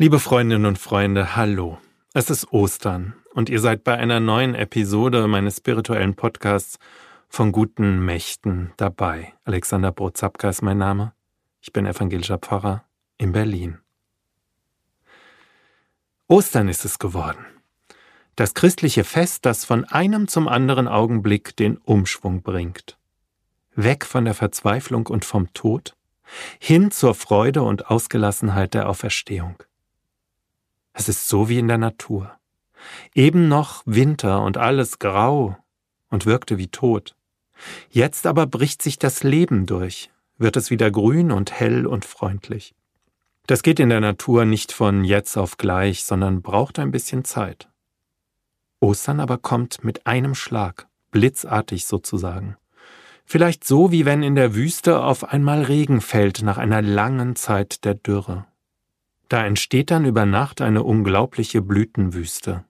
Liebe Freundinnen und Freunde, hallo. Es ist Ostern und ihr seid bei einer neuen Episode meines spirituellen Podcasts von guten Mächten dabei. Alexander Brozapka ist mein Name. Ich bin evangelischer Pfarrer in Berlin. Ostern ist es geworden. Das christliche Fest, das von einem zum anderen Augenblick den Umschwung bringt. Weg von der Verzweiflung und vom Tod, hin zur Freude und Ausgelassenheit der Auferstehung. Es ist so wie in der Natur. Eben noch Winter und alles grau und wirkte wie tot. Jetzt aber bricht sich das Leben durch, wird es wieder grün und hell und freundlich. Das geht in der Natur nicht von jetzt auf gleich, sondern braucht ein bisschen Zeit. Ostern aber kommt mit einem Schlag, blitzartig sozusagen. Vielleicht so, wie wenn in der Wüste auf einmal Regen fällt nach einer langen Zeit der Dürre. Da entsteht dann über Nacht eine unglaubliche Blütenwüste,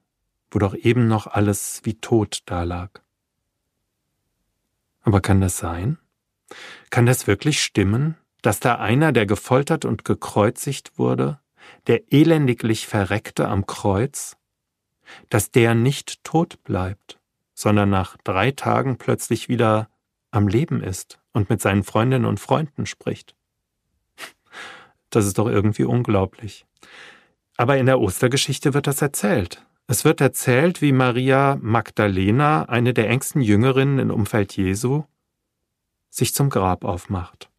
wo doch eben noch alles wie tot dalag. Aber kann das sein? Kann das wirklich stimmen, dass da einer, der gefoltert und gekreuzigt wurde, der elendiglich verreckte am Kreuz, dass der nicht tot bleibt, sondern nach drei Tagen plötzlich wieder am Leben ist und mit seinen Freundinnen und Freunden spricht? Das ist doch irgendwie unglaublich. Aber in der Ostergeschichte wird das erzählt. Es wird erzählt, wie Maria Magdalena, eine der engsten Jüngerinnen im Umfeld Jesu, sich zum Grab aufmacht.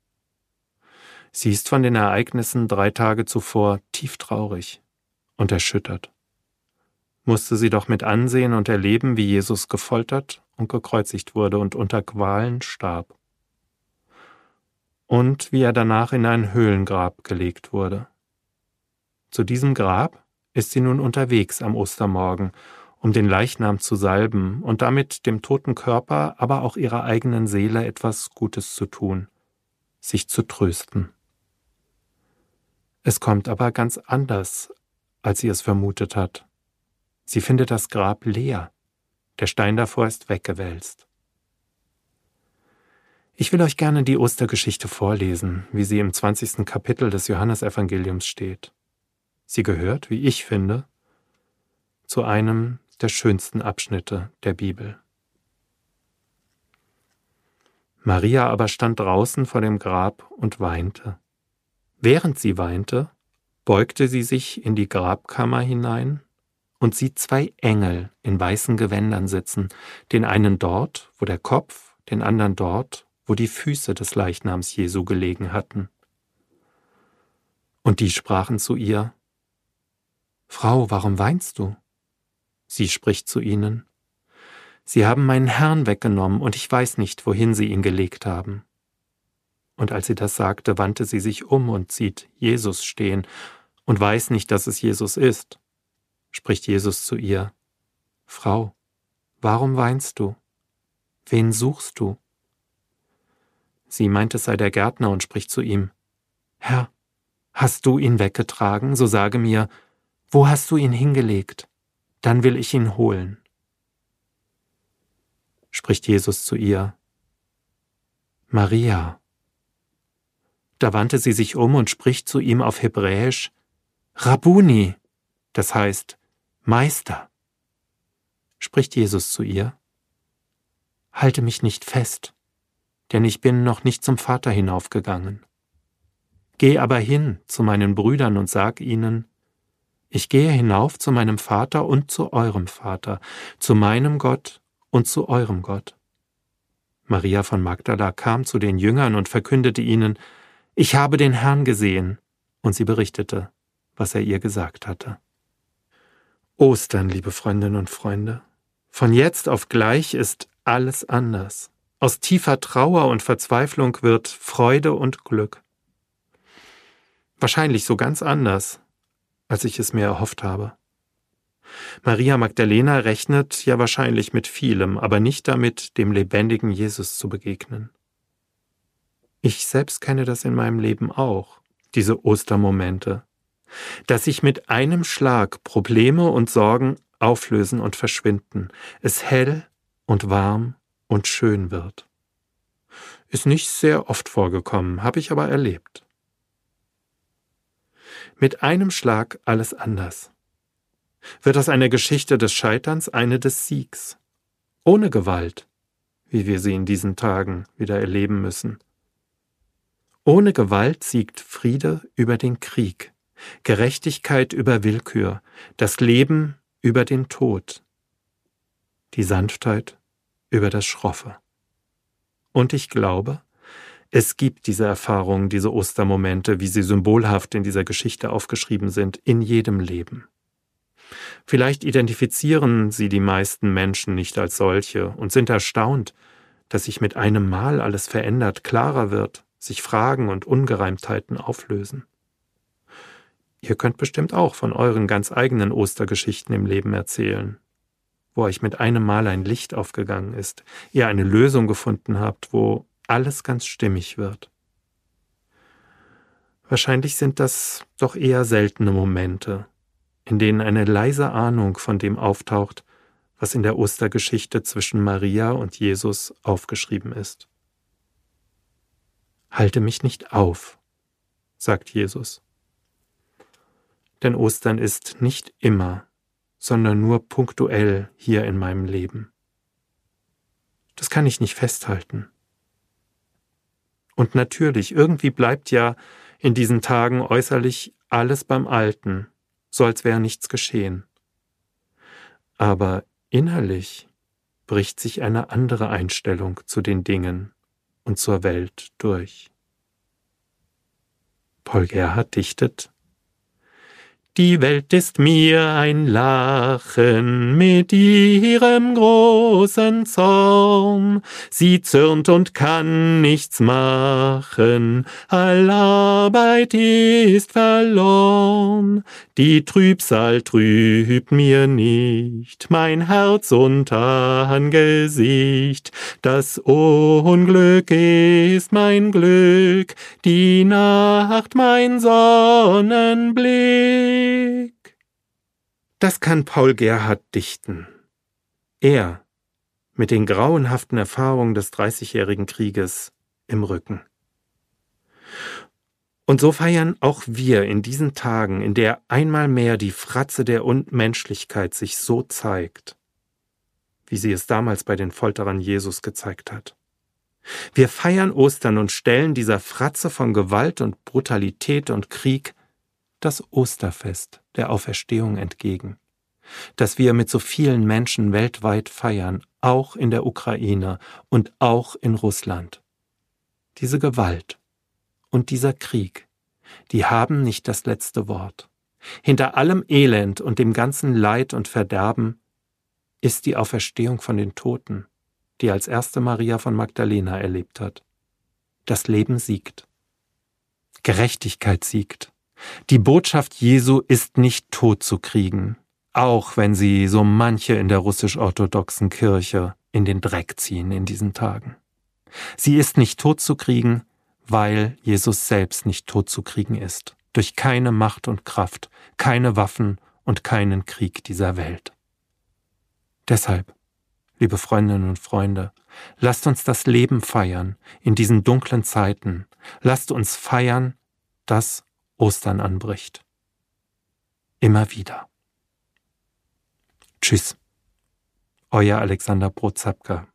Sie ist von den Ereignissen drei Tage zuvor tief traurig und erschüttert. Musste sie doch mit ansehen und erleben, wie Jesus gefoltert und gekreuzigt wurde und unter Qualen starb und wie er danach in ein Höhlengrab gelegt wurde. Zu diesem Grab ist sie nun unterwegs am Ostermorgen, um den Leichnam zu salben und damit dem toten Körper, aber auch ihrer eigenen Seele etwas Gutes zu tun, sich zu trösten. Es kommt aber ganz anders, als sie es vermutet hat. Sie findet das Grab leer, der Stein davor ist weggewälzt. Ich will euch gerne die Ostergeschichte vorlesen, wie sie im 20. Kapitel des Johannesevangeliums steht. Sie gehört, wie ich finde, zu einem der schönsten Abschnitte der Bibel. Maria aber stand draußen vor dem Grab und weinte. Während sie weinte, beugte sie sich in die Grabkammer hinein und sieht zwei Engel in weißen Gewändern sitzen, den einen dort, wo der Kopf, den anderen dort, wo die Füße des Leichnams Jesu gelegen hatten. Und die sprachen zu ihr, Frau, warum weinst du? Sie spricht zu ihnen, Sie haben meinen Herrn weggenommen, und ich weiß nicht, wohin sie ihn gelegt haben. Und als sie das sagte, wandte sie sich um und sieht Jesus stehen und weiß nicht, dass es Jesus ist. Spricht Jesus zu ihr, Frau, warum weinst du? Wen suchst du? Sie meint, es sei der Gärtner und spricht zu ihm, Herr, hast du ihn weggetragen, so sage mir, wo hast du ihn hingelegt? Dann will ich ihn holen. Spricht Jesus zu ihr, Maria. Da wandte sie sich um und spricht zu ihm auf Hebräisch, Rabuni, das heißt Meister. Spricht Jesus zu ihr, Halte mich nicht fest, denn ich bin noch nicht zum Vater hinaufgegangen. Geh aber hin zu meinen Brüdern und sag ihnen, ich gehe hinauf zu meinem Vater und zu eurem Vater, zu meinem Gott und zu eurem Gott. Maria von Magdala kam zu den Jüngern und verkündete ihnen, ich habe den Herrn gesehen, und sie berichtete, was er ihr gesagt hatte. Ostern, liebe Freundinnen und Freunde, von jetzt auf gleich ist alles anders. Aus tiefer Trauer und Verzweiflung wird Freude und Glück. Wahrscheinlich so ganz anders, als ich es mir erhofft habe. Maria Magdalena rechnet ja wahrscheinlich mit vielem, aber nicht damit, dem lebendigen Jesus zu begegnen. Ich selbst kenne das in meinem Leben auch, diese Ostermomente, dass sich mit einem Schlag Probleme und Sorgen auflösen und verschwinden, es hell und warm und schön wird. Ist nicht sehr oft vorgekommen, habe ich aber erlebt. Mit einem Schlag alles anders. Wird aus einer Geschichte des Scheiterns eine des Siegs. Ohne Gewalt, wie wir sie in diesen Tagen wieder erleben müssen. Ohne Gewalt siegt Friede über den Krieg, Gerechtigkeit über Willkür, das Leben über den Tod, die Sanftheit über das Schroffe. Und ich glaube, es gibt diese Erfahrungen, diese Ostermomente, wie sie symbolhaft in dieser Geschichte aufgeschrieben sind, in jedem Leben. Vielleicht identifizieren sie die meisten Menschen nicht als solche und sind erstaunt, dass sich mit einem Mal alles verändert, klarer wird, sich Fragen und Ungereimtheiten auflösen. Ihr könnt bestimmt auch von euren ganz eigenen Ostergeschichten im Leben erzählen, wo euch mit einem Mal ein Licht aufgegangen ist, ihr eine Lösung gefunden habt, wo alles ganz stimmig wird. Wahrscheinlich sind das doch eher seltene Momente, in denen eine leise Ahnung von dem auftaucht, was in der Ostergeschichte zwischen Maria und Jesus aufgeschrieben ist. Halte mich nicht auf, sagt Jesus. Denn Ostern ist nicht immer, sondern nur punktuell hier in meinem Leben. Das kann ich nicht festhalten. Und natürlich, irgendwie bleibt ja in diesen Tagen äußerlich alles beim Alten, so als wäre nichts geschehen. Aber innerlich bricht sich eine andere Einstellung zu den Dingen und zur Welt durch. Paul Gerhard dichtet die Welt ist mir ein Lachen mit ihrem großen Zorn. Sie zürnt und kann nichts machen, all Arbeit ist verlorn. Die Trübsal trübt mir nicht mein Herz und Angesicht. Das Unglück ist mein Glück, die Nacht mein Sonnenblick. Weg. Das kann Paul Gerhard dichten. Er mit den grauenhaften Erfahrungen des Dreißigjährigen Krieges im Rücken. Und so feiern auch wir in diesen Tagen, in der einmal mehr die Fratze der Unmenschlichkeit sich so zeigt, wie sie es damals bei den Folterern Jesus gezeigt hat. Wir feiern Ostern und stellen dieser Fratze von Gewalt und Brutalität und Krieg das Osterfest der Auferstehung entgegen, das wir mit so vielen Menschen weltweit feiern, auch in der Ukraine und auch in Russland. Diese Gewalt und dieser Krieg, die haben nicht das letzte Wort. Hinter allem Elend und dem ganzen Leid und Verderben ist die Auferstehung von den Toten, die als erste Maria von Magdalena erlebt hat. Das Leben siegt. Gerechtigkeit siegt. Die Botschaft Jesu ist nicht tot zu kriegen, auch wenn sie so manche in der russisch-orthodoxen Kirche in den Dreck ziehen in diesen Tagen. Sie ist nicht tot zu kriegen, weil Jesus selbst nicht tot zu kriegen ist, durch keine Macht und Kraft, keine Waffen und keinen Krieg dieser Welt. Deshalb, liebe Freundinnen und Freunde, lasst uns das Leben feiern in diesen dunklen Zeiten, lasst uns feiern, dass Ostern anbricht. Immer wieder. Tschüss. Euer Alexander Brotzapka.